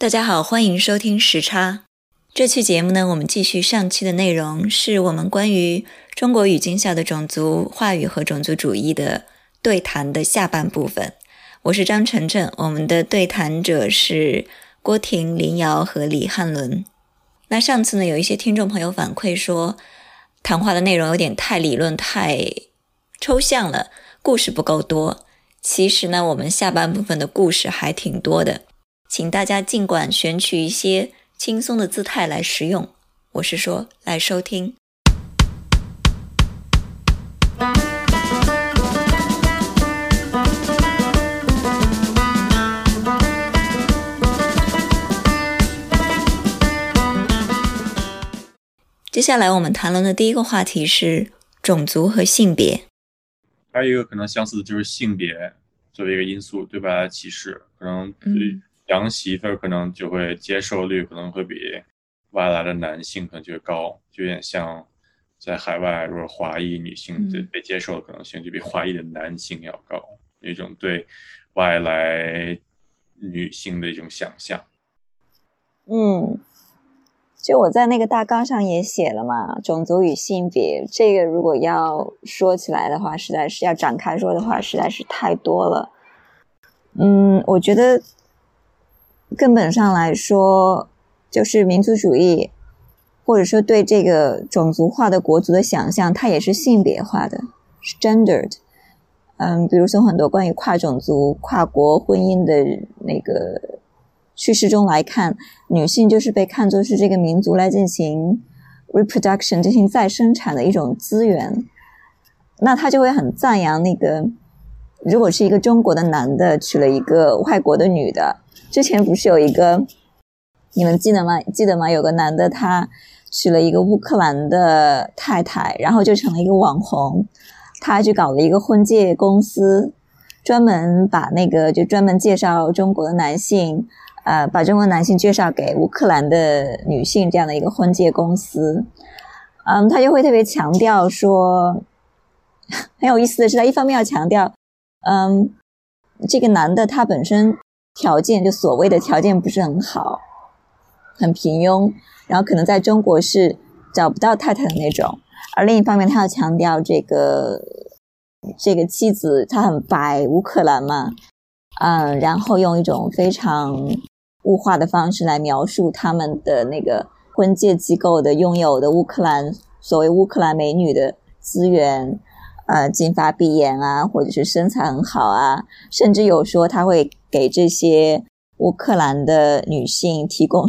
大家好，欢迎收听时差。这期节目呢，我们继续上期的内容，是我们关于中国语境下的种族话语和种族主义的对谈的下半部分。我是张晨晨，我们的对谈者是郭婷、林瑶和李汉伦。那上次呢，有一些听众朋友反馈说，谈话的内容有点太理论、太抽象了，故事不够多。其实呢，我们下半部分的故事还挺多的。请大家尽管选取一些轻松的姿态来使用，我是说来收听。接下来我们谈论的第一个话题是种族和性别。还有一个可能相似的就是性别作为一个因素对吧歧视，可能对。洋媳妇儿可能就会接受率可能会比外来的男性可能就会高，就有点像在海外，如果华裔女性的被接受的可能性就比华裔的男性要高，一种对外来女性的一种想象。嗯，就我在那个大纲上也写了嘛，种族与性别这个如果要说起来的话，实在是要展开说的话，实在是太多了。嗯，我觉得。根本上来说，就是民族主义，或者说对这个种族化的国族的想象，它也是性别化的，是 gendered。嗯，比如从很多关于跨种族、跨国婚姻的那个叙事中来看，女性就是被看作是这个民族来进行 reproduction、进行再生产的一种资源。那他就会很赞扬那个，如果是一个中国的男的娶了一个外国的女的。之前不是有一个，你们记得吗？记得吗？有个男的他娶了一个乌克兰的太太，然后就成了一个网红。他去搞了一个婚介公司，专门把那个就专门介绍中国的男性，呃，把中国男性介绍给乌克兰的女性这样的一个婚介公司。嗯，他就会特别强调说，很有意思的是，他一方面要强调，嗯，这个男的他本身。条件就所谓的条件不是很好，很平庸，然后可能在中国是找不到太太的那种。而另一方面，他要强调这个这个妻子她很白，乌克兰嘛，嗯，然后用一种非常物化的方式来描述他们的那个婚介机构的拥有的乌克兰所谓乌克兰美女的资源。呃，金发碧眼啊，或者是身材很好啊，甚至有说他会给这些乌克兰的女性提供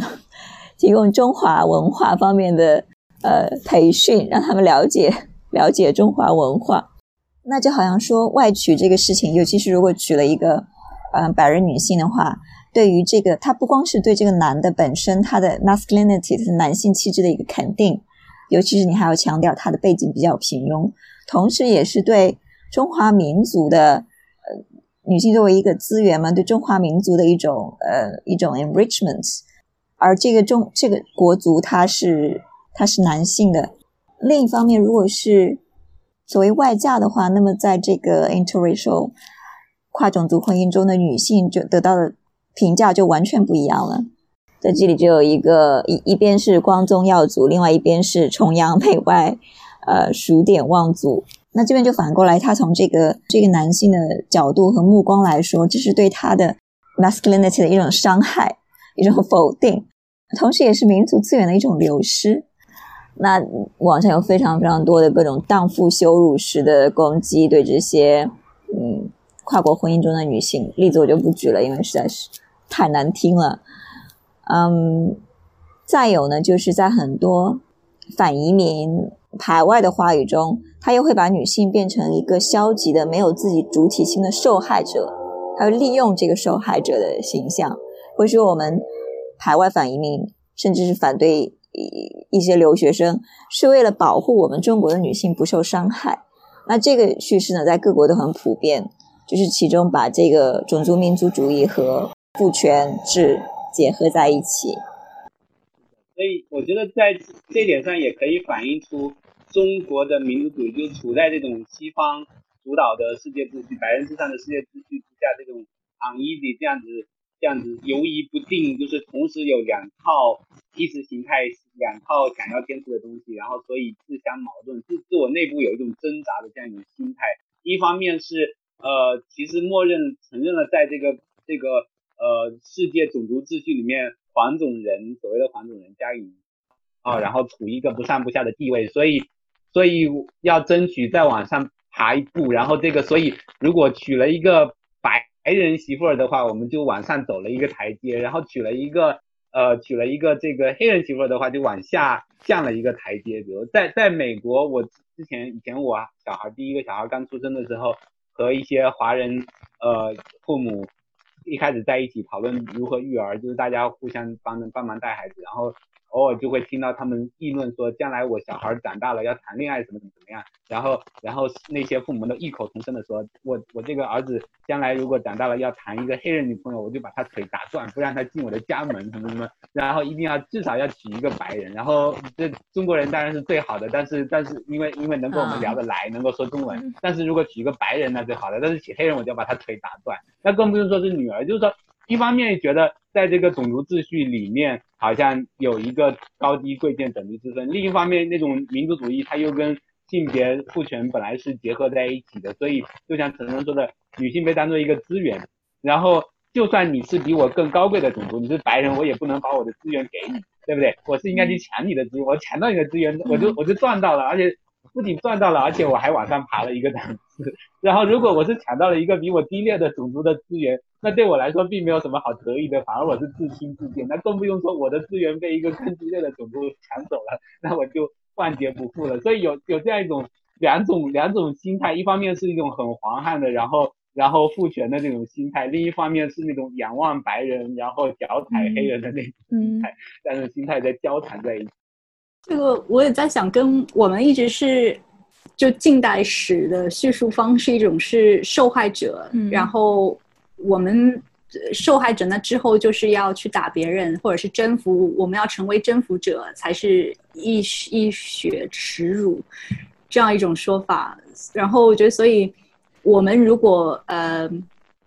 提供中华文化方面的呃培训，让他们了解了解中华文化。那就好像说外娶这个事情，尤其是如果娶了一个嗯白人女性的话，对于这个他不光是对这个男的本身他的 masculinity 是男性气质的一个肯定，尤其是你还要强调他的背景比较平庸。同时，也是对中华民族的女性作为一个资源嘛，对中华民族的一种呃一种 enrichment。而这个中这个国族，它是它是男性的。另一方面，如果是所谓外嫁的话，那么在这个 interracial 跨种族婚姻中的女性，就得到的评价就完全不一样了。在这里就有一个一一边是光宗耀祖，另外一边是崇洋媚外。呃，数典忘祖，那这边就反过来，他从这个这个男性的角度和目光来说，这是对他的 masculinity 的一种伤害，一种否定，同时也是民族资源的一种流失。那网上有非常非常多的各种荡妇羞辱式的攻击，对这些嗯跨国婚姻中的女性，例子我就不举了，因为实在是太难听了。嗯，再有呢，就是在很多反移民。排外的话语中，他又会把女性变成一个消极的、没有自己主体性的受害者，他会利用这个受害者的形象，会说我们排外反移民，甚至是反对一一些留学生，是为了保护我们中国的女性不受伤害。那这个叙事呢，在各国都很普遍，就是其中把这个种族民族主义和父权制结合在一起。所以我觉得在这点上也可以反映出中国的民族主义就处在这种西方主导的世界秩序、白人至上的世界秩序之下，这种 uneasy 这样子这样子犹疑不定，就是同时有两套意识形态，两套想要坚持的东西，然后所以自相矛盾，自自我内部有一种挣扎的这样一种心态。一方面是呃，其实默认承认了在这个这个呃世界种族秩序里面，黄种人所谓的黄种人加以啊，然后处于一个不上不下的地位，所以所以要争取再往上爬一步，然后这个所以如果娶了一个白。人媳妇儿的话，我们就往上走了一个台阶，然后娶了一个呃娶了一个这个黑人媳妇儿的话，就往下降了一个台阶。比如在在美国，我之前以前我小孩第一个小孩刚出生的时候，和一些华人呃父母一开始在一起讨论如何育儿，就是大家互相帮着帮忙带孩子，然后。偶尔就会听到他们议论说，将来我小孩长大了要谈恋爱怎么怎么怎么样，然后然后那些父母都异口同声的说，我我这个儿子将来如果长大了要谈一个黑人女朋友，我就把他腿打断，不让他进我的家门什么什么，然后一定要至少要娶一个白人，然后这中国人当然是最好的，但是但是因为因为能够我们聊得来，能够说中文，但是如果娶一个白人那最好的，但是娶黑人我就要把他腿打断，那更不用说是女儿，就是说。一方面觉得在这个种族秩序里面好像有一个高低贵贱等级之分，另一方面那种民族主义它又跟性别父权本来是结合在一起的，所以就像陈晨说的，女性被当做一个资源，然后就算你是比我更高贵的种族，你是白人，我也不能把我的资源给你，对不对？我是应该去抢你的资源，我抢到你的资源，我就我就赚到了，而且。不仅赚到了，而且我还往上爬了一个档次。然后，如果我是抢到了一个比我低劣的种族的资源，那对我来说并没有什么好得意的，反而我是自轻自贱。那更不用说我的资源被一个更激烈的种族抢走了，那我就万劫不复了。所以有有这样一种两种两种心态，一方面是一种很黄汉的，然后然后父权的那种心态；另一方面是那种仰望白人，然后脚踩黑人的那种心态。但是心态在交谈在一起。这个我也在想，跟我们一直是就近代史的叙述方式一种是受害者，然后我们受害者那之后就是要去打别人，或者是征服，我们要成为征服者才是一一血耻辱这样一种说法。然后我觉得，所以我们如果呃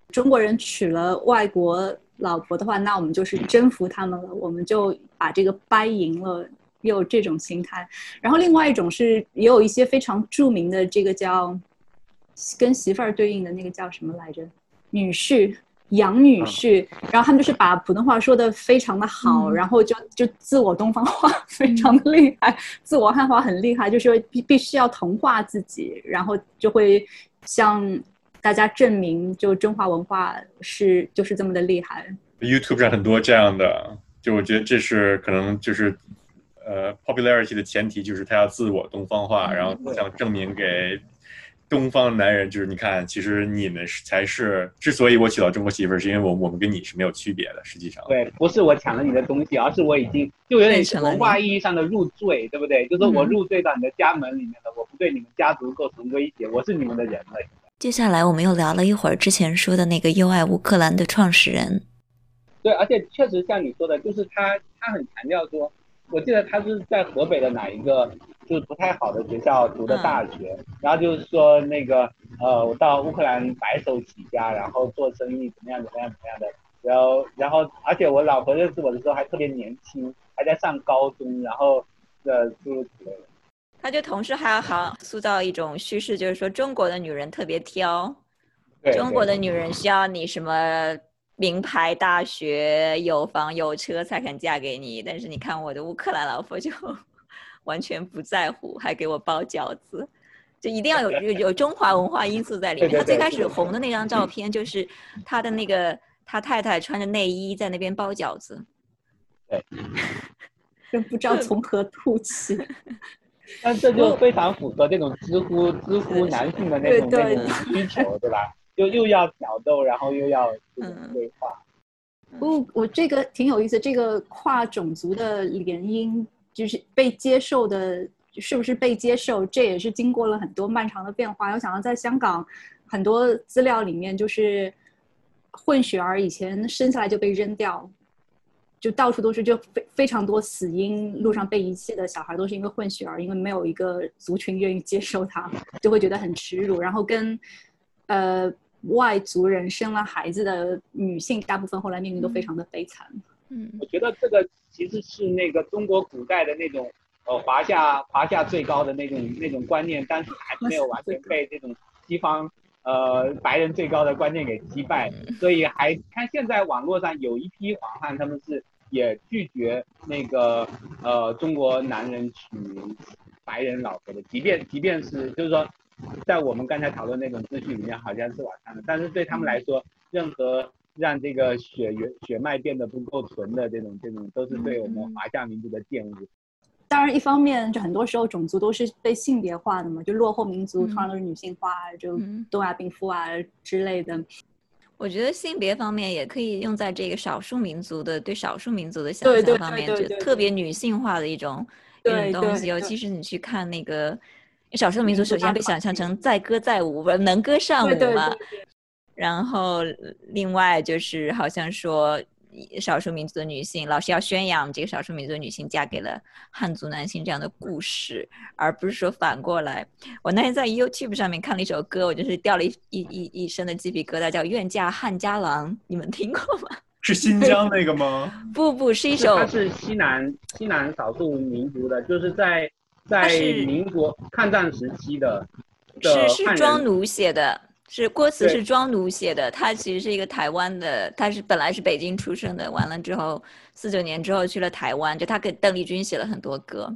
中国人娶了外国老婆的话，那我们就是征服他们了，我们就把这个掰赢了。也有这种心态，然后另外一种是也有一些非常著名的这个叫跟媳妇儿对应的那个叫什么来着？女婿杨女婿，然后他们就是把普通话说的非常的好，然后就就自我东方化非常的厉害，自我汉化很厉害，就是必必须要同化自己，然后就会向大家证明，就中华文化是就是这么的厉害。YouTube 上很多这样的，就我觉得这是可能就是。呃，popularity 的前提就是他要自我东方化，然后想证明给东方男人，就是你看，其实你们是才是，之所以我娶到中国媳妇儿，是因为我我们跟你是没有区别的，实际上。对，不是我抢了你的东西，而是我已经就有点文化意义上的入赘，对不对？就是我入赘到你的家门里面了，我不对你们家族构成威胁，我是你们的人了。接下来我们又聊了一会儿之前说的那个优爱乌克兰的创始人。对，而且确实像你说的，就是他，他很强调说。我记得他是在河北的哪一个就是不太好的学校读的大学，然后就是说那个呃，我到乌克兰白手起家，然后做生意怎么样怎么样怎么样的，然后然后而且我老婆认识我的时候还特别年轻，还在上高中，然后呃诸如此类的。他就同时还要好塑造一种叙事，就是说中国的女人特别挑，中国的女人需要你什么？名牌大学有房有车才肯嫁给你，但是你看我的乌克兰老婆就 完全不在乎，还给我包饺子，就一定要有有有中华文化因素在里面。他最开始红的那张照片就是他的那个他太太穿着内衣在那边包饺子，对，真不知道从何吐起。但这就非常符合这种知乎知乎男性的那种那种需求，对吧？又又要挑逗，然后又要对话。不，我这个挺有意思。这个跨种族的联姻，就是被接受的，是不是被接受？这也是经过了很多漫长的变化。我想到在香港，很多资料里面就是混血儿以前生下来就被扔掉，就到处都是，就非非常多死因，路上被遗弃的小孩都是因为混血儿，因为没有一个族群愿意接受他，就会觉得很耻辱。然后跟呃。外族人生了孩子的女性，大部分后来命运都非常的悲惨。嗯，我觉得这个其实是那个中国古代的那种呃华夏华夏最高的那种那种观念，但是还没有完全被这种西方呃白人最高的观念给击败，所以还看现在网络上有一批黄汉，他们是也拒绝那个呃中国男人娶白人老婆的，即便即便是就是说。在我们刚才讨论那种秩序里面，好像是往上的，但是对他们来说，任何让这个血缘血脉变得不够纯的这种这种，都是对我们华夏民族的玷污。当然，一方面就很多时候种族都是被性别化的嘛，就落后民族通常都是女性化，就东亚病夫啊之类的。我觉得性别方面也可以用在这个少数民族的对少数民族的想象方面，就特别女性化的一种一种东西，尤其是你去看那个。少数民族首先被想象成载歌载舞，不能歌善舞嘛。然后另外就是好像说，少数民族的女性老是要宣扬这个少数民族女性嫁给了汉族男性这样的故事，而不是说反过来。我那天在 YouTube 上面看了一首歌，我就是掉了一一一一身的鸡皮疙瘩，叫《愿嫁汉家郎》，你们听过吗？是新疆那个吗？不不，是一首，它是西南西南少数民族的，就是在。在民国抗战时期的，是是庄奴写的，是郭词是庄奴写的。他其实是一个台湾的，他是本来是北京出生的，完了之后四九年之后去了台湾，就他给邓丽君写了很多歌。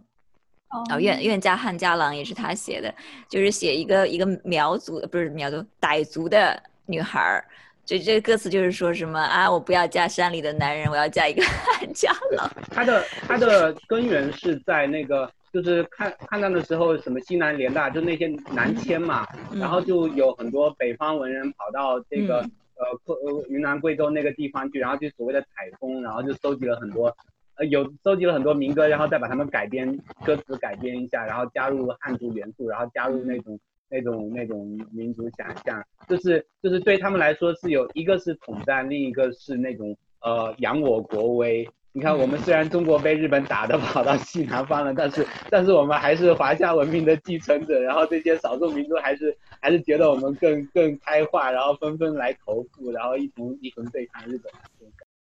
哦，愿愿嫁汉家郎也是他写的，就是写一个一个苗族，不是苗族傣族的女孩儿。就这个歌词就是说什么啊，我不要嫁山里的男人，我要嫁一个 汉家郎。他的他的根源是在那个。就是看抗战的时候，什么西南联大，就那些南迁嘛，然后就有很多北方文人跑到这个呃呃云南贵州那个地方去，然后就所谓的采风，然后就收集了很多，呃有收集了很多民歌，然后再把它们改编歌词改编一下，然后加入汉族元素，然后加入那种那种那种民族想象，就是就是对他们来说是有一个是统战，另一个是那种呃扬我国威。你看，我们虽然中国被日本打的跑到西南方了，但是但是我们还是华夏文明的继承者。然后这些少数民族还是还是觉得我们更更开化，然后纷纷来投腹，然后一同一同对抗日本。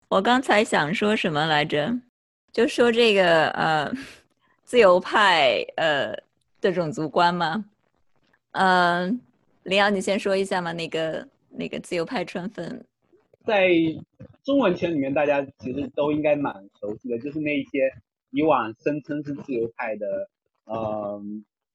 我刚才想说什么来着？就说这个呃，自由派呃的种族观吗？嗯，林瑶，你先说一下嘛，那个那个自由派春分。在中文圈里面，大家其实都应该蛮熟悉的，就是那一些以往声称是自由派的，呃，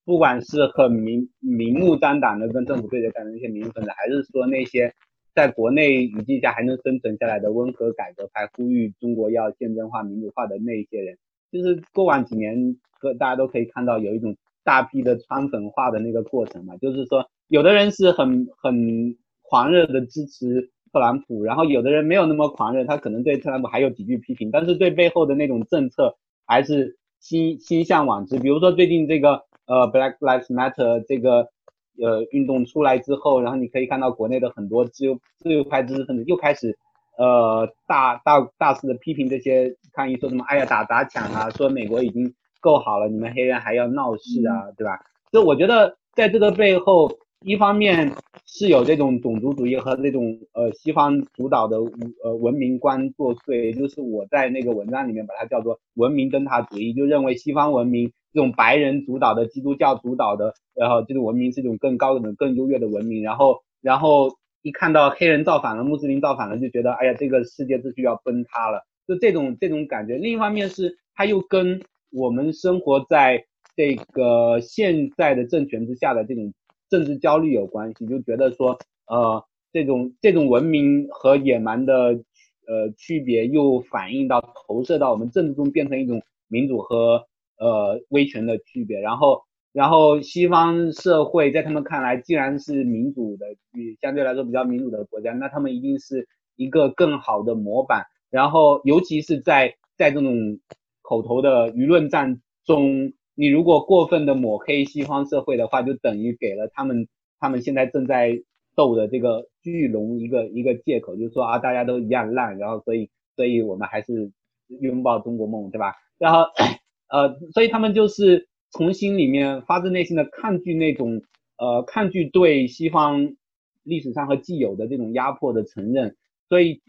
不管是很明明目张胆的跟政府对着干的那些民主分子，还是说那些在国内语境下还能生存下来的温和改革派，呼吁中国要宪政化、民主化的那些人，就是过往几年，和大家都可以看到有一种大批的川粉化的那个过程嘛，就是说有的人是很很狂热的支持。特朗普，然后有的人没有那么狂热，他可能对特朗普还有几句批评，但是对背后的那种政策还是心心向往之。比如说最近这个呃 Black Lives Matter 这个呃运动出来之后，然后你可以看到国内的很多自由自由派知识分子又开始呃大大大肆的批评这些抗议，说什么哎呀打砸抢啊，说美国已经够好了，你们黑人还要闹事啊，对吧？就我觉得在这个背后。一方面是有这种种族主义和这种呃西方主导的呃文明观作祟，就是我在那个文章里面把它叫做文明灯塔主义，就认为西方文明这种白人主导的基督教主导的，然后这种文明是一种更高等、更优越的文明，然后然后一看到黑人造反了、穆斯林造反了，就觉得哎呀这个世界秩序要崩塌了，就这种这种感觉。另一方面是它又跟我们生活在这个现在的政权之下的这种。政治焦虑有关系，就觉得说，呃，这种这种文明和野蛮的呃区别，又反映到投射到我们政治中，变成一种民主和呃威权的区别。然后，然后西方社会在他们看来，既然是民主的，比相对来说比较民主的国家，那他们一定是一个更好的模板。然后，尤其是在在这种口头的舆论战中。你如果过分的抹黑西方社会的话，就等于给了他们他们现在正在斗的这个巨龙一个一个借口，就是说啊，大家都一样烂，然后所以所以我们还是拥抱中国梦，对吧？然后呃，所以他们就是从心里面发自内心的抗拒那种呃抗拒对西方历史上和既有的这种压迫的承认，所以。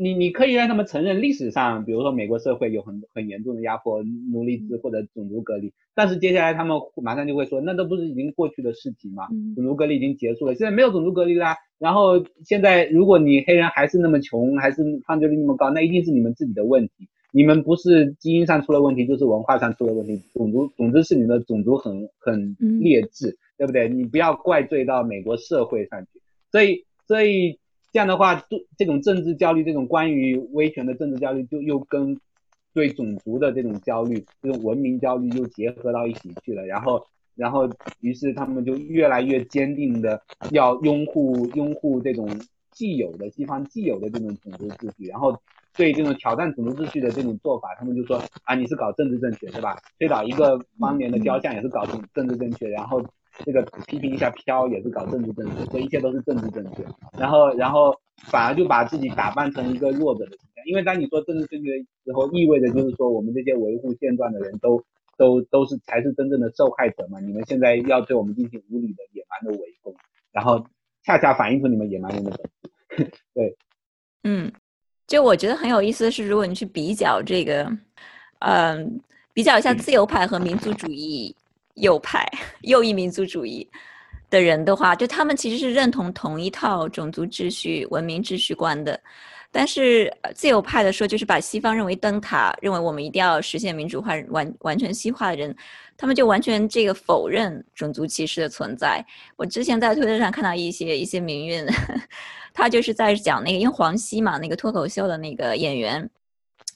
你你可以让他们承认历史上，比如说美国社会有很很严重的压迫、奴隶制或者种族隔离，但是接下来他们马上就会说，那都不是已经过去的事情嘛？种族隔离已经结束了，现在没有种族隔离啦。然后现在如果你黑人还是那么穷，还是犯罪率那么高，那一定是你们自己的问题。你们不是基因上出了问题，就是文化上出了问题，种族总之是你的种族很很劣质，对不对？你不要怪罪到美国社会上去。所以所以。这样的话，对这种政治焦虑，这种关于威权的政治焦虑，就又跟对种族的这种焦虑，这种文明焦虑又结合到一起去了。然后，然后，于是他们就越来越坚定的要拥护拥护这种既有的西方既有的这种种族秩序。然后，对这种挑战种族秩序的这种做法，他们就说啊，你是搞政治正确，对吧？推倒一个邦联的雕像也是搞政治正确。然后。这个批评一下飘也是搞政治正确，这一切都是政治正确。然后，然后反而就把自己打扮成一个弱者的形象，因为当你说政治正确的时候，意味着就是说我们这些维护现状的人都都都是才是真正的受害者嘛。你们现在要对我们进行无理的野蛮的围攻，然后恰恰反映出你们野蛮人的本质。对，嗯，就我觉得很有意思的是，如果你去比较这个，嗯，比较一下自由派和民族主义。右派、右翼民族主义的人的话，就他们其实是认同同一套种族秩序、文明秩序观的。但是自由派的说，就是把西方认为灯塔，认为我们一定要实现民主化、完完全西化的人，他们就完全这个否认种族歧视的存在。我之前在推特上看到一些一些民运，他就是在讲那个，因为黄西嘛，那个脱口秀的那个演员，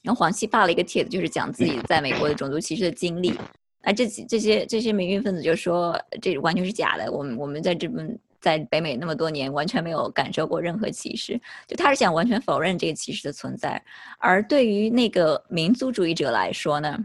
然后黄西发了一个帖子，就是讲自己在美国的种族歧视的经历。啊，这这些这些民运分子就说这完全是假的。我们我们在这边在北美那么多年，完全没有感受过任何歧视。就他是想完全否认这个歧视的存在。而对于那个民族主义者来说呢，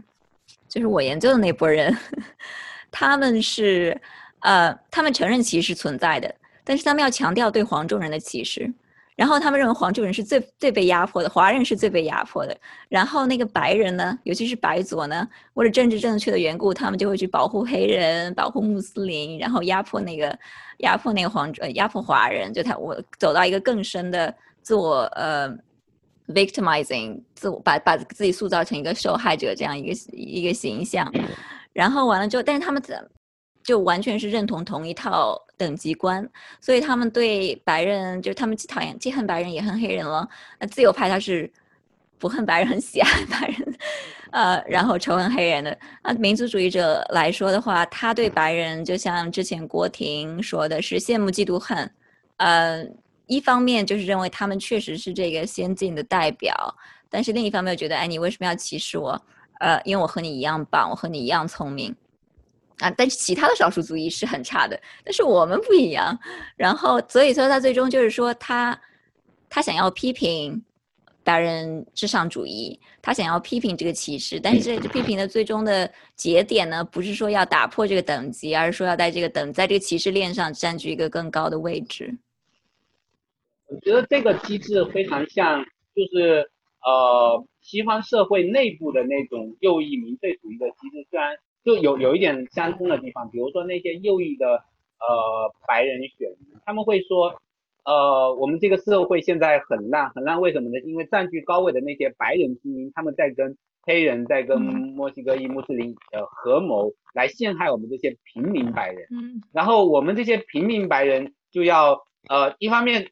就是我研究的那波人，他们是呃，他们承认歧视存在的，但是他们要强调对黄种人的歧视。然后他们认为黄种人是最最被压迫的，华人是最被压迫的。然后那个白人呢，尤其是白左呢，为了政治正确的缘故，他们就会去保护黑人、保护穆斯林，然后压迫那个压迫那个黄呃压迫华人。就他我走到一个更深的自我呃 victimizing，自我把把自己塑造成一个受害者这样一个一个形象。然后完了之后，但是他们怎？就完全是认同同一套等级观，所以他们对白人，就是他们既讨厌既恨白人也恨黑人了。那自由派他是不恨白人，很喜爱白人，呃，然后仇恨黑人的。那民族主义者来说的话，他对白人就像之前郭婷说的是羡慕嫉妒恨，呃，一方面就是认为他们确实是这个先进的代表，但是另一方面又觉得，哎，你为什么要歧视我？呃，因为我和你一样棒，我和你一样聪明。啊，但是其他的少数族裔是很差的，但是我们不一样。然后，所以说他最终就是说，他他想要批评白人至上主义，他想要批评这个歧视，但是这批评的最终的节点呢，不是说要打破这个等级，而是说要在这个等在这个歧视链上占据一个更高的位置。我觉得这个机制非常像，就是呃，西方社会内部的那种右翼民粹主义的机制，虽然。就有有一点相通的地方，比如说那些右翼的呃白人选民，他们会说，呃，我们这个社会现在很烂很烂，为什么呢？因为占据高位的那些白人精英，他们在跟黑人在跟墨西哥裔穆斯林呃合谋来陷害我们这些平民白人。嗯。然后我们这些平民白人就要呃一方面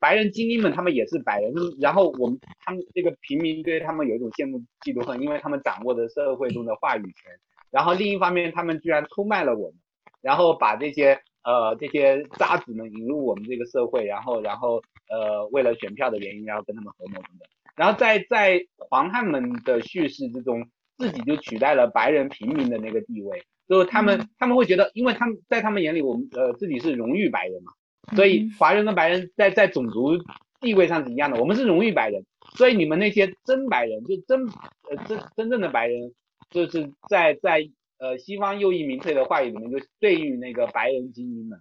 白人精英们他们也是白人，然后我们他们这个平民对他们有一种羡慕嫉妒恨，因为他们掌握着社会中的话语权。然后另一方面，他们居然出卖了我们，然后把这些呃这些渣子们引入我们这个社会，然后然后呃为了选票的原因，然后跟他们合谋等等。然后在在黄汉们的叙事之中，自己就取代了白人平民的那个地位，就是他们他们会觉得，因为他们在他们眼里，我们呃自己是荣誉白人嘛，所以华人跟白人在在种族地位上是一样的，我们是荣誉白人，所以你们那些真白人，就真呃真真正的白人。就是在在呃西方右翼民粹的话语里面，就对于那个白人精英们，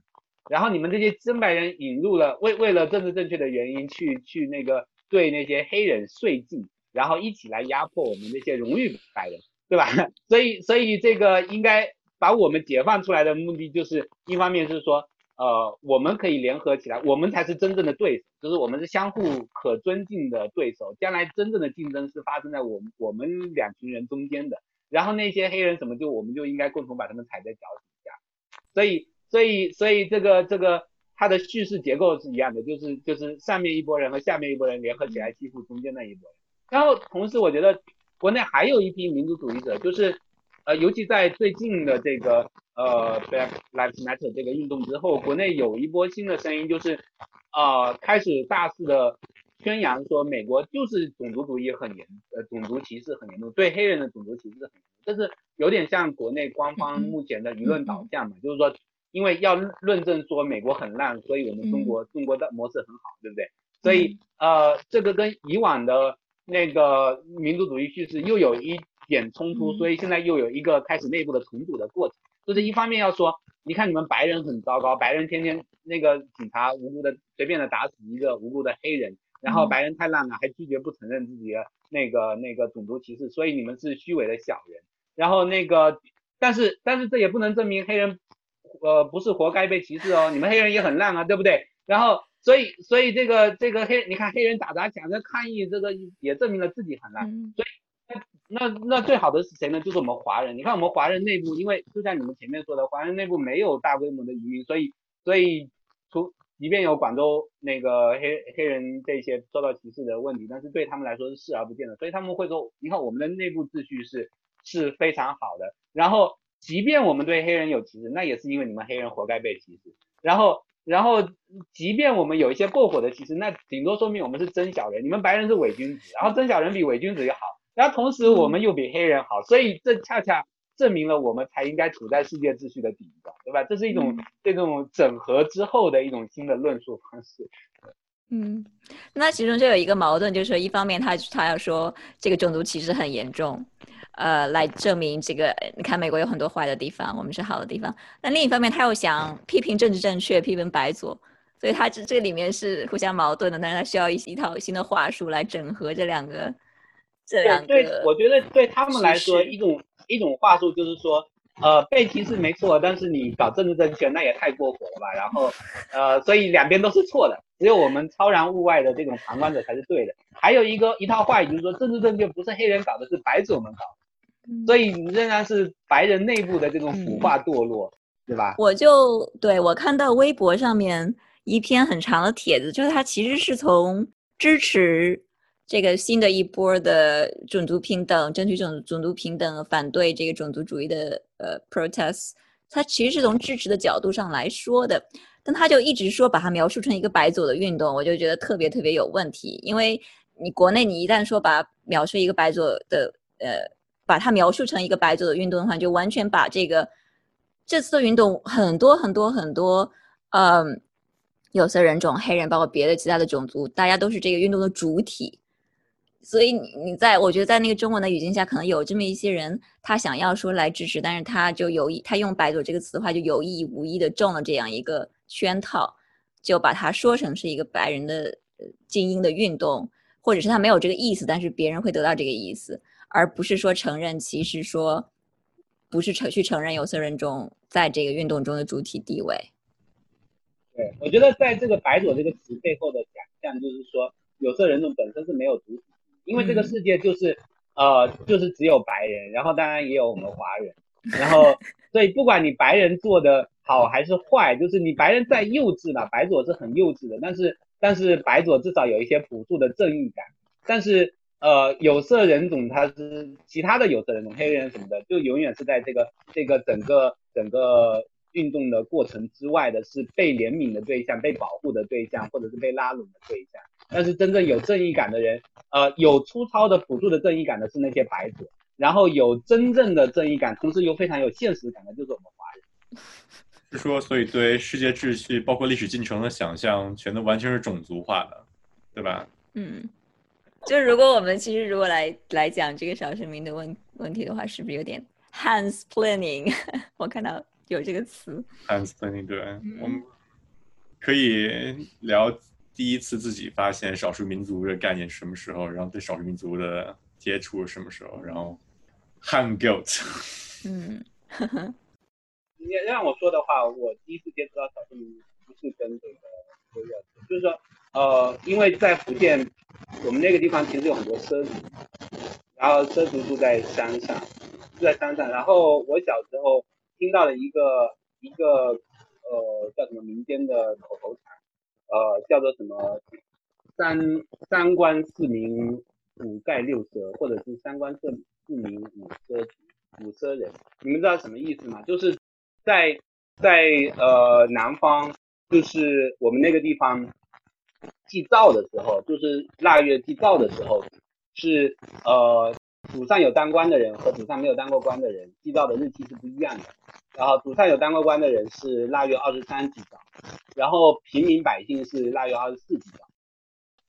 然后你们这些真白人引入了为为了政治正确的原因去去那个对那些黑人税尽，然后一起来压迫我们那些荣誉白人，对吧？所以所以这个应该把我们解放出来的目的就是一方面是说，呃，我们可以联合起来，我们才是真正的对手，就是我们是相互可尊敬的对手。将来真正的竞争是发生在我们我们两群人中间的。然后那些黑人什么就我们就应该共同把他们踩在脚底下。所以所以所以这个这个它的叙事结构是一样的，就是就是上面一拨人和下面一拨人联合起来欺负中间那一拨人。然后同时我觉得国内还有一批民族主义者，就是呃，尤其在最近的这个。呃，Black Lives Matter 这个运动之后，国内有一波新的声音，就是呃开始大肆的宣扬说美国就是种族主义很严，呃种族歧视很严重，对黑人的种族歧视很严重，这是有点像国内官方目前的舆论导向嘛，就是说因为要论证说美国很烂，所以我们中国中国的模式很好，对不对？所以呃这个跟以往的那个民族主义叙事又有一点冲突，所以现在又有一个开始内部的重组的过程。就是一方面要说，你看你们白人很糟糕，白人天天那个警察无辜的随便的打死一个无辜的黑人，然后白人太烂了，还拒绝不承认自己的那个那个种族歧视，所以你们是虚伪的小人。然后那个，但是但是这也不能证明黑人，呃不是活该被歧视哦，你们黑人也很烂啊，对不对？然后所以所以这个这个黑，你看黑人打砸抢着抗议，这个也证明了自己很烂，所以。那那最好的是谁呢？就是我们华人。你看我们华人内部，因为就像你们前面说的，华人内部没有大规模的移民，所以所以除即便有广州那个黑黑人这些受到歧视的问题，但是对他们来说是视而不见的。所以他们会说，你看我们的内部秩序是是非常好的。然后即便我们对黑人有歧视，那也是因为你们黑人活该被歧视。然后然后即便我们有一些过火的歧视，那顶多说明我们是真小人，你们白人是伪君子，然后真小人比伪君子要好。然后同时我们又比黑人好，所以这恰恰证明了我们才应该处在世界秩序的顶端，对吧？这是一种这种整合之后的一种新的论述方式。嗯，那其中就有一个矛盾，就是一方面他他要说这个种族歧视很严重，呃，来证明这个你看美国有很多坏的地方，我们是好的地方。那另一方面他又想批评政治正确，批评白左，所以他这这里面是互相矛盾的，但是他需要一一套新的话术来整合这两个。对对，我觉得对他们来说，一种一种话术就是说，呃，被歧视没错，但是你搞政治正确，那也太过火了吧？然后，呃，所以两边都是错的，只有我们超然物外的这种旁观者才是对的。还有一个一套话语就是说，政治正确不是黑人搞的，是白种们搞，所以仍然是白人内部的这种腐化堕落，对吧？我就对我看到微博上面一篇很长的帖子，就是他其实是从支持。这个新的一波的种族平等，争取种种族平等，反对这个种族主义的呃 protests，他其实是从支持的角度上来说的，但他就一直说把它描述成一个白左的运动，我就觉得特别特别有问题，因为你国内你一旦说把描述一个白左的呃，把它描述成一个白左的运动的话，就完全把这个这次的运动很多很多很多嗯有色人种、黑人，包括别的其他的种族，大家都是这个运动的主体。所以你你在我觉得在那个中文的语境下，可能有这么一些人，他想要说来支持，但是他就有意他用“白左”这个词的话，就有意无意的中了这样一个圈套，就把它说成是一个白人的精英的运动，或者是他没有这个意思，但是别人会得到这个意思，而不是说承认，其实说不是承去承认有色人种在这个运动中的主体地位。对，我觉得在这个“白左”这个词背后的假象，就是说有色人种本身是没有主体。因为这个世界就是，呃，就是只有白人，然后当然也有我们华人，然后 所以不管你白人做的好还是坏，就是你白人再幼稚吧，白左是很幼稚的，但是但是白左至少有一些朴素的正义感，但是呃有色人种他是其他的有色人种黑人什么的，就永远是在这个这个整个整个运动的过程之外的，是被怜悯的对象、被保护的对象，或者是被拉拢的对象。但是真正有正义感的人，呃，有粗糙的朴素的正义感的是那些白左，然后有真正的正义感，同时又非常有现实感的，就是我们华人。是说，所以对世界秩序，包括历史进程的想象，全都完全是种族化的，对吧？嗯，就如果我们其实如果来来讲这个少数民的问问题的话，是不是有点 hands planning？我看到有这个词，hands planning，对，我们可以聊。第一次自己发现少数民族的概念什么时候？然后对少数民族的接触什么时候？然后，Han guilt。嗯，你让我说的话，我第一次接触到少数民族不是跟这个有关就是说，呃，因为在福建，我们那个地方其实有很多畲族，然后畲族住在山上，住在山上。然后我小时候听到了一个一个呃叫什么民间的口头禅，呃叫做什么三三官四民五盖六奢，或者是三官四四民五奢五奢人。你们知道什么意思吗？就是在在呃南方，就是我们那个地方祭灶的时候，就是腊月祭灶的时候，是呃祖上有当官的人和祖上没有当过官的人祭灶的日期是不一样的。然后祖上有当过官的人是腊月二十三祭灶，然后平民百姓是腊月二十四祭灶。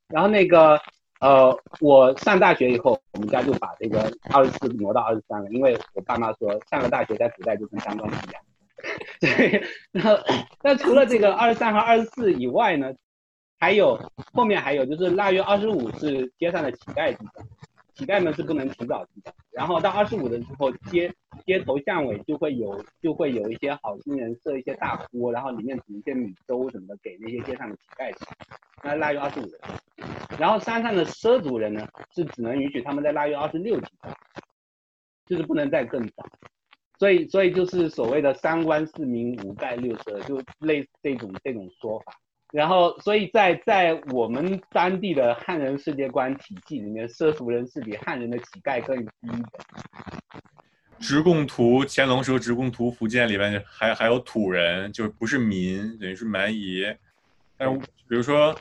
然后那个呃我上大学以后，我们家就把这个二十四挪到二十三了，因为我爸妈说上了大学在古代就跟当官一样。对，然后那除了这个二十三和二十四以外呢，还有后面还有就是腊月二十五是街上的乞丐祭灶，乞丐们是不能提早祭灶。然后到二十五的时候，街街头巷尾就会有就会有一些好心人设一些大锅，然后里面煮一些米粥什么的给那些街上的乞丐吃。那腊月二十五，然后山上的畲族人呢是只能允许他们在腊月二十六祭灶，就是不能再更早。所以，所以就是所谓的三官四民五盖六奢，就类似这种这种说法。然后，所以在在我们当地的汉人世界观体系里面，畲族人是比汉人的乞丐更低的。直贡图，乾隆时候直贡图，福建里面还还有土人，就是不是民，等于是蛮夷。但是比如说，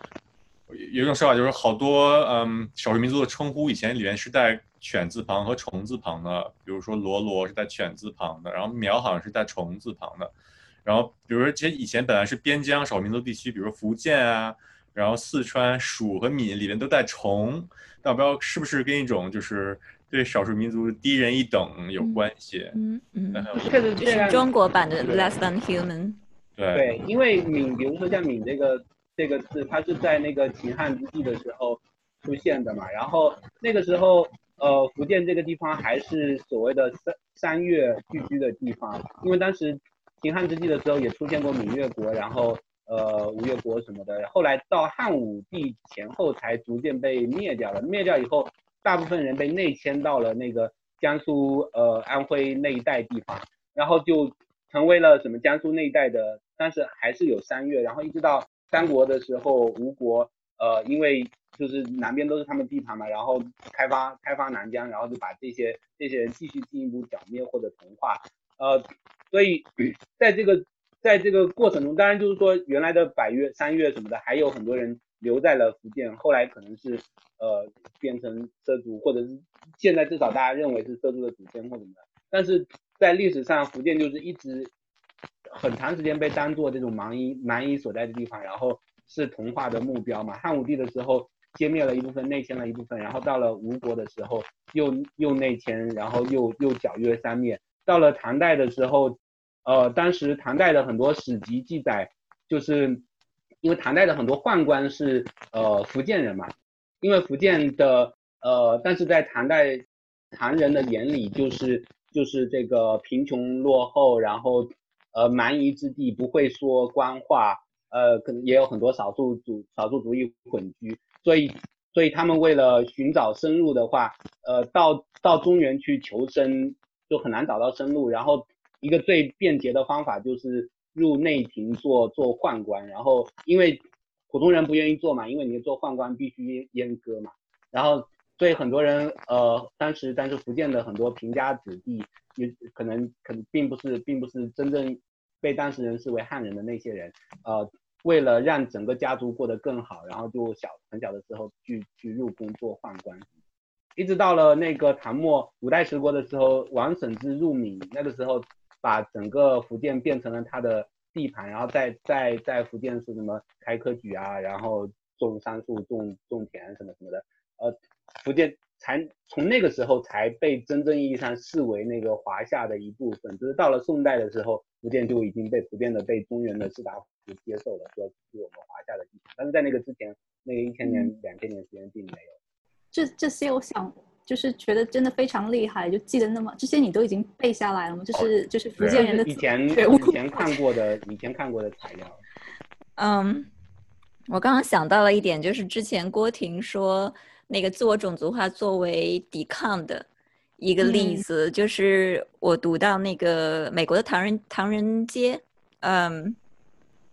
有一种说法就是好多嗯少数民族的称呼以前里面是带。犬字旁和虫字旁的，比如说罗罗是带犬字旁的，然后苗好像是带虫字旁的，然后比如说其实以前本来是边疆少数民族地区，比如福建啊，然后四川蜀和闽里面都带虫，但我不知道是不是跟一种就是对少数民族低人一等有关系。嗯嗯，确实是中国版的 less than human。对对，因为闽，比如说像闽这个这个字，它是在那个秦汉之际的时候出现的嘛，然后那个时候。呃，福建这个地方还是所谓的三三越聚居的地方，因为当时秦汉之际的时候也出现过闽越国，然后呃吴越国什么的，后来到汉武帝前后才逐渐被灭掉了。灭掉以后，大部分人被内迁到了那个江苏呃安徽那一带地方，然后就成为了什么江苏那一带的，但是还是有三越，然后一直到三国的时候，吴国呃因为。就是南边都是他们地盘嘛，然后开发开发南疆，然后就把这些这些人继续进一步剿灭或者同化，呃，所以在这个在这个过程中，当然就是说原来的百越、三越什么的，还有很多人留在了福建，后来可能是呃变成畲族，或者是现在至少大家认为是畲族的祖先或什么的，但是在历史上福建就是一直很长时间被当做这种蛮夷蛮夷所在的地方，然后是同化的目标嘛。汉武帝的时候。歼灭了一部分，内迁了一部分，然后到了吴国的时候，又又内迁，然后又又剿约三灭。到了唐代的时候，呃，当时唐代的很多史籍记载，就是因为唐代的很多宦官是呃福建人嘛，因为福建的呃，但是在唐代唐人的眼里，就是就是这个贫穷落后，然后呃蛮夷之地，不会说官话，呃，可能也有很多少数族少数族裔混居。所以，所以他们为了寻找生路的话，呃，到到中原去求生就很难找到生路。然后，一个最便捷的方法就是入内廷做做宦官。然后，因为普通人不愿意做嘛，因为你做宦官必须阉割嘛。然后，所以很多人，呃，当时但是福建的很多贫家子弟，也可能可能并不是并不是真正被当时人视为汉人的那些人，呃。为了让整个家族过得更好，然后就小很小的时候去去入宫做宦官，一直到了那个唐末五代十国的时候，王审知入闽，那个时候把整个福建变成了他的地盘，然后在在在福建是什么开科举啊，然后种桑树、种种田什么什么的，呃，福建才从那个时候才被真正意义上视为那个华夏的一部分，就是到了宋代的时候，福建就已经被普遍的被中原的士大夫。接受了，说是我们华夏的地盘，但是在那个之前，那个一千年、两千年时间并没有。这这些，我想就是觉得真的非常厉害，就记得那么这些你都已经背下来了吗？就是就是福建人的以前 以前看过的以前看过的材料。嗯，我刚刚想到了一点，就是之前郭婷说那个自我种族化作为抵抗的一个例子，就是我读到那个美国的唐人唐人街，嗯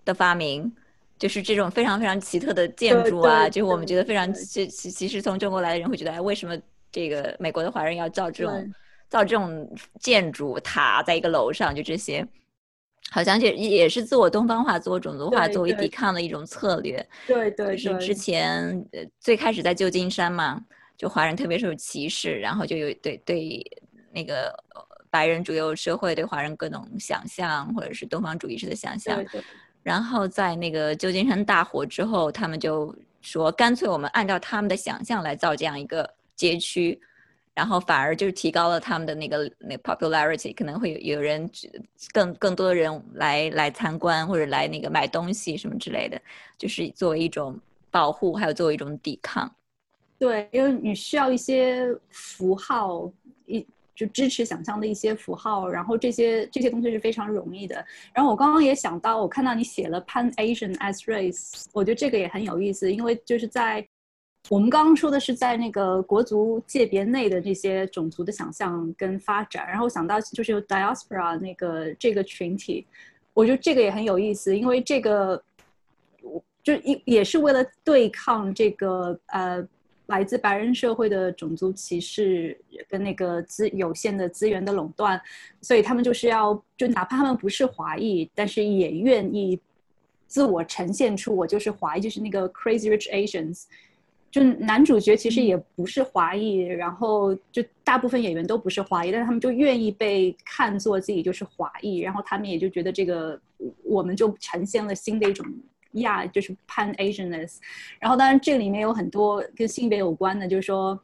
的发明。就是这种非常非常奇特的建筑啊，就是我们觉得非常其其其实从中国来的人会觉得，哎，为什么这个美国的华人要造这种造这种建筑塔在一个楼上？就这些，好像也也是自我东方化、自我种族化作为抵抗的一种策略。对对，就是之前最开始在旧金山嘛，就华人特别受歧视，然后就有对对那个白人主流社会对华人各种想象，或者是东方主义式的想象。然后在那个旧金山大火之后，他们就说，干脆我们按照他们的想象来造这样一个街区，然后反而就是提高了他们的那个那 popularity，可能会有有人更更多的人来来参观或者来那个买东西什么之类的，就是作为一种保护，还有作为一种抵抗。对，因为你需要一些符号一。就支持想象的一些符号，然后这些这些东西是非常容易的。然后我刚刚也想到，我看到你写了 Pan Asian as race，我觉得这个也很有意思，因为就是在我们刚刚说的是在那个国族界别内的这些种族的想象跟发展，然后想到就是有 diaspora 那个这个群体，我觉得这个也很有意思，因为这个我就一也是为了对抗这个呃。来自白人社会的种族歧视跟那个资有限的资源的垄断，所以他们就是要就哪怕他们不是华裔，但是也愿意自我呈现出我就是华裔，就是那个 Crazy Rich Asians。就男主角其实也不是华裔，然后就大部分演员都不是华裔，但是他们就愿意被看作自己就是华裔，然后他们也就觉得这个我们就呈现了新的一种。亚就是 Pan Asianness，然后当然这里面有很多跟性别有关的，就是说，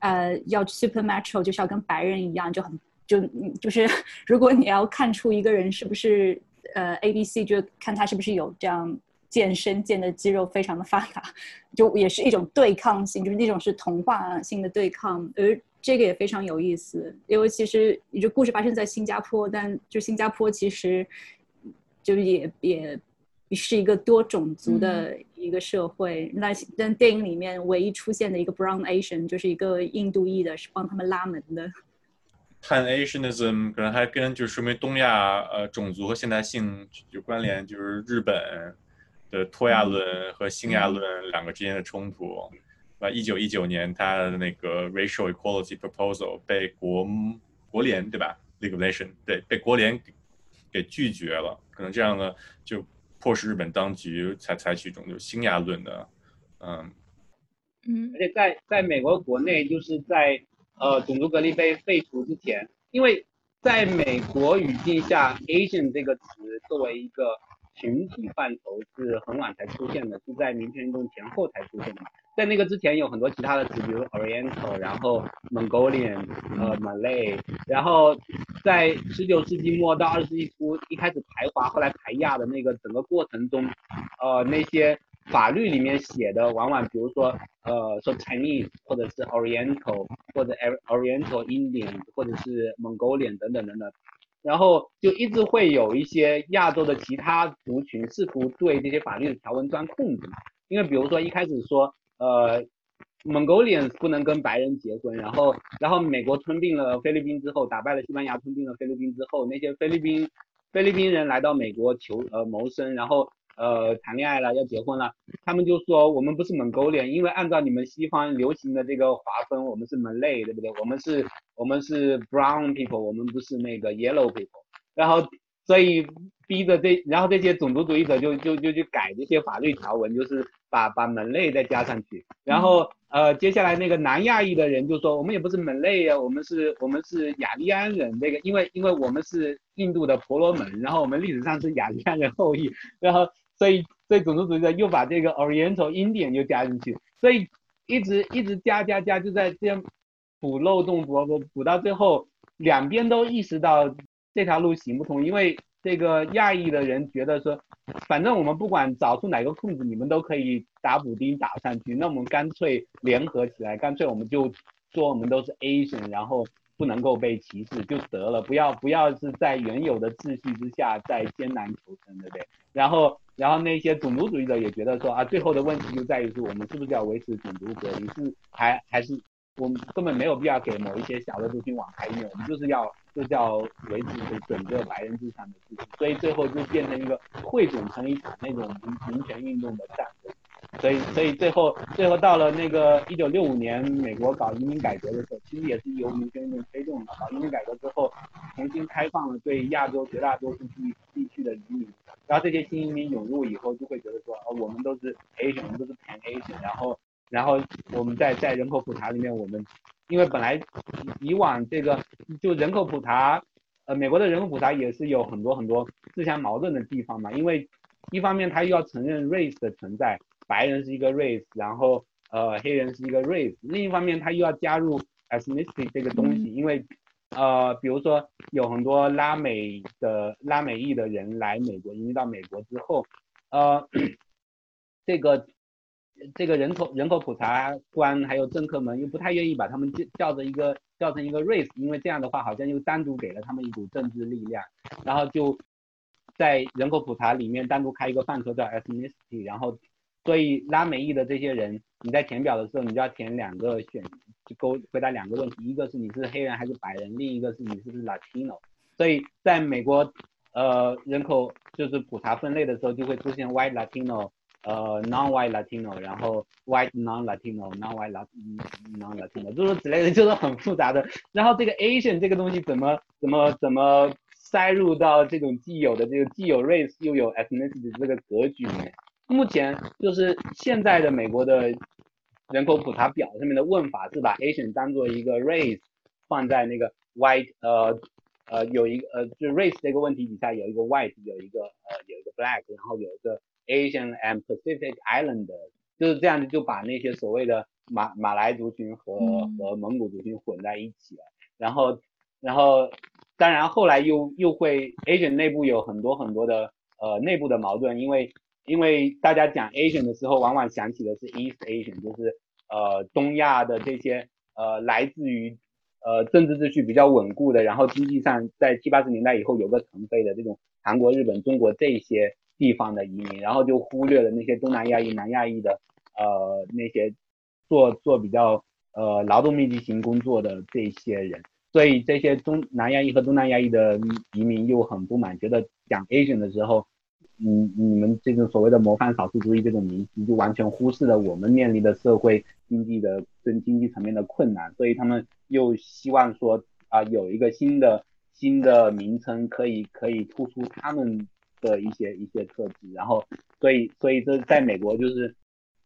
呃，要 Supernatural 就是要跟白人一样，就很就就是如果你要看出一个人是不是呃 A B C，就看他是不是有这样健身健的肌肉非常的发达，就也是一种对抗性，就是那种是童话性的对抗，而这个也非常有意思，因为其实就故事发生在新加坡，但就新加坡其实就也也。是一个多种族的一个社会。那但电影里面唯一出现的一个 Brown Asian 就是一个印度裔的，是帮他们拉门的。Pan Asianism 可能还跟就是说明东亚呃种族和现代性有关联，就是日本的脱亚论和新亚论两个之间的冲突。啊，一九一九年他的那个 Racial Equality Proposal 被国国联对吧？League of Nations 对被国联给拒绝了。可能这样呢就。迫使日本当局采采取一种就是新亚论的，嗯嗯，而且在在美国国内，就是在呃种族隔离被废除之前，因为在美国语境下，Asian 这个词作为一个群体范畴是很晚才出现的，是在民权运动前后才出现的。在那个之前有很多其他的词，比如 Oriental，然后 Mongolian，呃 Malay，然后在十九世纪末到二十世纪初，一开始排华，后来排亚的那个整个过程中，呃那些法律里面写的，往往比如说呃说 Chinese，或者是 Oriental，或者 Oriental Indian，或者是 Mongolian 等等等等，然后就一直会有一些亚洲的其他族群试图对这些法律的条文钻空子，因为比如说一开始说。呃 mongolia 不能跟白人结婚，然后，然后美国吞并了菲律宾之后，打败了西班牙，吞并了菲律宾之后，那些菲律宾菲律宾人来到美国求呃谋生，然后呃谈恋爱了，要结婚了，他们就说我们不是 Mongolian，因为按照你们西方流行的这个划分，我们是 Malay，对不对？我们是我们是 Brown people，我们不是那个 Yellow people，然后。所以逼着这，然后这些种族主义者就就就去改这些法律条文，就是把把门类再加上去。然后呃，接下来那个南亚裔的人就说，我们也不是门类啊，我们是我们是雅利安人。那个因为因为我们是印度的婆罗门，然后我们历史上是雅利安人后裔，然后所以所以种族主义者又把这个 Oriental Indian 又加进去，所以一直一直加加加，就在这样补漏洞补补补到最后，两边都意识到。这条路行不通，因为这个亚裔的人觉得说，反正我们不管找出哪个空子，你们都可以打补丁打上去。那我们干脆联合起来，干脆我们就说我们都是 Asian，然后不能够被歧视就得了，不要不要是在原有的秩序之下再艰难求生，对不对？然后然后那些种族主义者也觉得说啊，最后的问题就在于是我们是不是要维持种族隔离，是还还是我们根本没有必要给某一些小的族群网开，一面我们就是要就是要维持整个白人至上的秩序，所以最后就变成一个汇总成一场那种民民权运动的战争。所以，所以最后，最后到了那个一九六五年，美国搞移民改革的时候，其实也是由民权运动推动的。搞移民改革之后，重新开放了对亚洲绝大多数地地区的移民，然后这些新移民涌入以后，就会觉得说，哦，我们都是 Asian，我们都是 Pan Asian，然后，然后我们在在人口普查里面，我们因为本来以往这个就人口普查，呃，美国的人口普查也是有很多很多自相矛盾的地方嘛，因为一方面他又要承认 race 的存在。白人是一个 race，然后呃黑人是一个 race，另一方面他又要加入 ethnicity 这个东西，因为呃比如说有很多拉美的拉美裔的人来美国移民到美国之后，呃这个这个人口人口普查官还有政客们又不太愿意把他们叫叫着一个叫成一个 race，因为这样的话好像又单独给了他们一股政治力量，然后就在人口普查里面单独开一个范畴叫 ethnicity，然后。所以拉美裔的这些人，你在填表的时候，你就要填两个选，就勾回答两个问题，一个是你是黑人还是白人，另一个是你是不是 Latino。所以在美国，呃，人口就是普查分类的时候，就会出现 White Latino，呃，Non-White Latino，然后 White Non-Latino，Non-White Non-Latino，诸如此类的，就是很复杂的。然后这个 Asian 这个东西怎么怎么怎么塞入到这种既有的这个既有 race 又有 ethnicity 这个格局里面？目前就是现在的美国的人口普查表上面的问法是把 Asian 当做一个 race 放在那个 white 呃呃有一个呃就 race 这个问题底下有一个 white 有一个呃有一个 black 然后有一个 Asian and Pacific Islander 就是这样子就把那些所谓的马马来族群和和蒙古族群混在一起了，然后然后当然后来又又会 Asian 内部有很多很多的呃内部的矛盾，因为因为大家讲 Asian 的时候，往往想起的是 East Asian，就是呃东亚的这些呃来自于呃政治秩序比较稳固的，然后经济上在七八十年代以后有个腾飞的这种韩国、日本、中国这些地方的移民，然后就忽略了那些东南亚裔、南亚裔的呃那些做做比较呃劳动密集型工作的这些人，所以这些中南亚裔和东南亚裔的移民又很不满，觉得讲 Asian 的时候。你你们这种所谓的模范少数族裔这种迷思，就完全忽视了我们面临的社会经济的跟经济层面的困难，所以他们又希望说啊有一个新的新的名称可以可以突出他们的一些一些特质，然后所以所以这在美国就是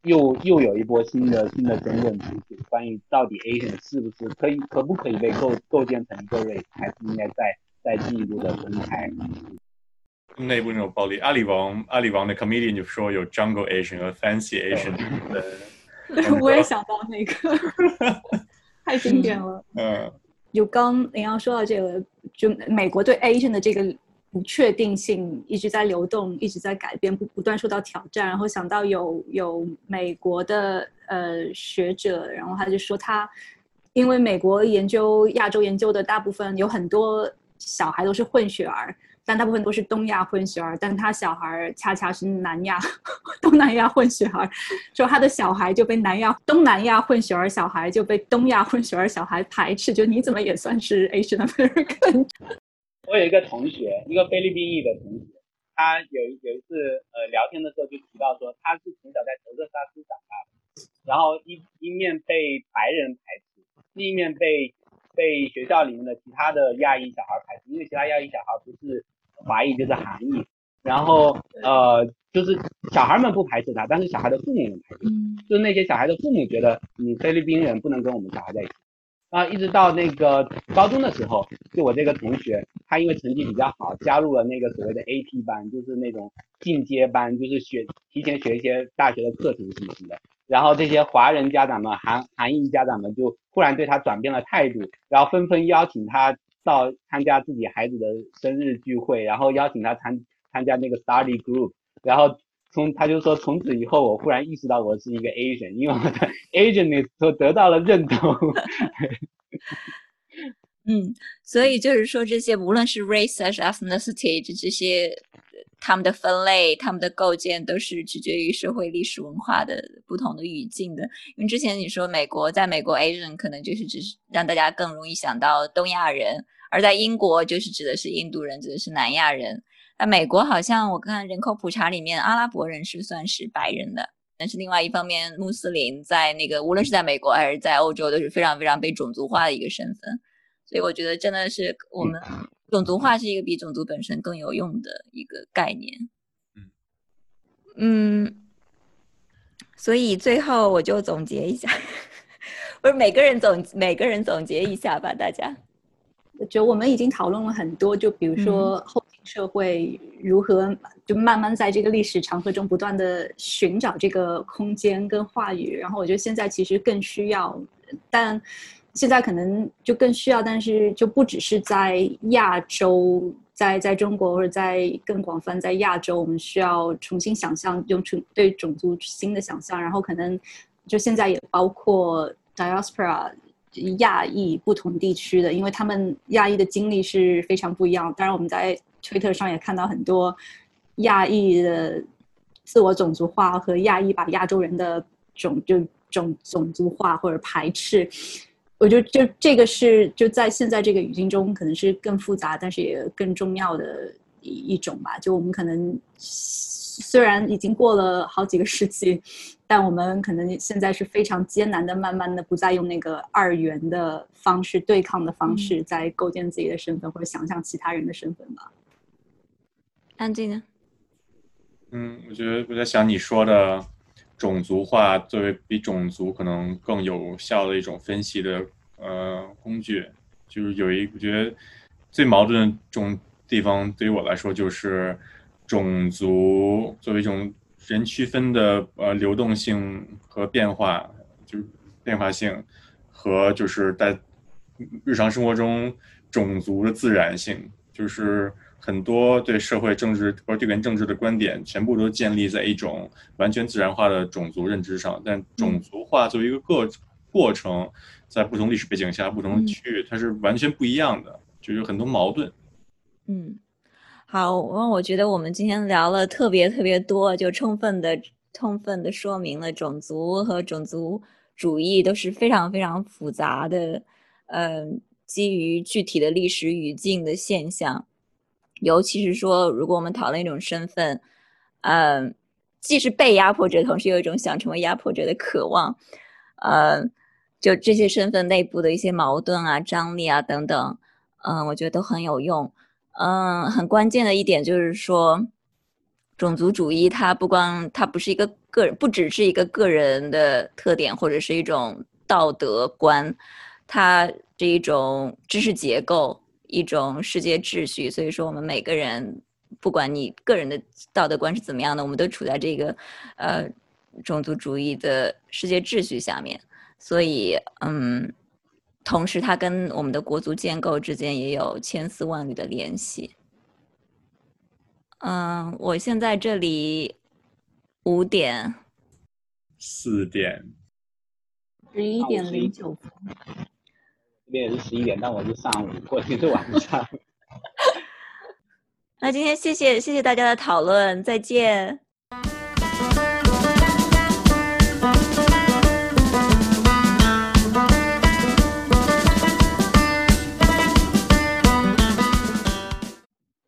又又有一波新的新的争论，就是关于到底 Asian 是不是可以可不可以被构构建成一个类还是应该再再进一步的分开。内部那种暴力，阿里王阿里王的 comedian 就说有 jungle Asian 和 fancy Asian 的，对，我也想到那个，太经典了。嗯，有刚林阳说到这个，就美国对 Asian 的这个不确定性一直在流动，一直在改变，不不断受到挑战。然后想到有有美国的呃学者，然后他就说他因为美国研究亚洲研究的大部分有很多小孩都是混血儿。但大部分都是东亚混血儿，但他小孩恰恰是南亚、东南亚混血儿，说他的小孩就被南亚、东南亚混血儿小孩就被东亚混血儿小孩排斥，就你怎么也算是 Asian American？我有一个同学，一个菲律宾裔的同学，他有有一次呃聊天的时候就提到说，他是从小在德克萨斯长大的，然后一一面被白人排斥，另一面被被学校里面的其他的亚裔小孩排斥，因为其他亚裔小孩不是。华裔就是韩裔，然后呃，就是小孩们不排斥他，但是小孩的父母们排斥，就是那些小孩的父母觉得你菲律宾人不能跟我们小孩在一起。啊，一直到那个高中的时候，就我这个同学，他因为成绩比较好，加入了那个所谓的 AP 班，就是那种进阶班，就是学提前学一些大学的课程什么什么的。然后这些华人家长们、韩韩裔家长们就忽然对他转变了态度，然后纷纷邀请他。到参加自己孩子的生日聚会，然后邀请他参参加那个 study group，然后从他就说从此以后，我忽然意识到我是一个 Asian，因为我的 Asianness 都得到了认同。嗯，所以就是说，这些无论是 race 还是 ethnicity，这这些他们的分类、他们的构建，都是取决于社会、历史文化的不同的语境的。因为之前你说美国，在美国 Asian 可能就是只是让大家更容易想到东亚人，而在英国就是指的是印度人，指的是南亚人。那美国好像我看人口普查里面，阿拉伯人是算是白人的，但是另外一方面，穆斯林在那个无论是在美国还是在欧洲，都是非常非常被种族化的一个身份。所以我觉得真的是我们种族化是一个比种族本身更有用的一个概念。嗯嗯，所以最后我就总结一下，不是每个人总每个人总结一下吧，大家。我觉得我们已经讨论了很多，就比如说后进社会如何就慢慢在这个历史长河中不断的寻找这个空间跟话语，然后我觉得现在其实更需要，但。现在可能就更需要，但是就不只是在亚洲，在在中国或者在更广泛在亚洲，我们需要重新想象，用成对种族新的想象，然后可能就现在也包括 diaspora 亚裔不同地区的，因为他们亚裔的经历是非常不一样。当然，我们在推特上也看到很多亚裔的自我种族化和亚裔把亚洲人的种就种种族化或者排斥。我觉得就这个是就在现在这个语境中，可能是更复杂，但是也更重要的一种吧。就我们可能虽然已经过了好几个世纪，但我们可能现在是非常艰难的，慢慢的不再用那个二元的方式对抗的方式，在构建自己的身份或者想象其他人的身份吧。安静呢？嗯，我觉得我在想你说的。种族化作为比种族可能更有效的一种分析的呃工具，就是有一我觉得最矛盾的种地方，对于我来说就是种族作为一种人区分的呃流动性和变化，就是变化性和就是在日常生活中种族的自然性，就是。很多对社会政治或者地缘政治的观点，全部都建立在一种完全自然化的种族认知上。但种族化作为一个过过程，在不同历史背景下、不同的区域，它是完全不一样的，就有很多矛盾。嗯，好，我我觉得我们今天聊了特别特别多，就充分的、充分的说明了种族和种族主义都是非常非常复杂的，嗯，基于具体的历史语境的现象。尤其是说，如果我们讨论一种身份，嗯，既是被压迫者，同时有一种想成为压迫者的渴望，呃，就这些身份内部的一些矛盾啊、张力啊等等，嗯，我觉得都很有用。嗯，很关键的一点就是说，种族主义它不光它不是一个个人，不只是一个个人的特点或者是一种道德观，它是一种知识结构。一种世界秩序，所以说我们每个人，不管你个人的道德观是怎么样的，我们都处在这个，呃，种族主义的世界秩序下面。所以，嗯，同时它跟我们的国足建构之间也有千丝万缕的联系。嗯，我现在这里五点，四点，十一点零九分。这边也是十一点，但我是上午，过去是晚上。那今天谢谢谢谢大家的讨论，再见。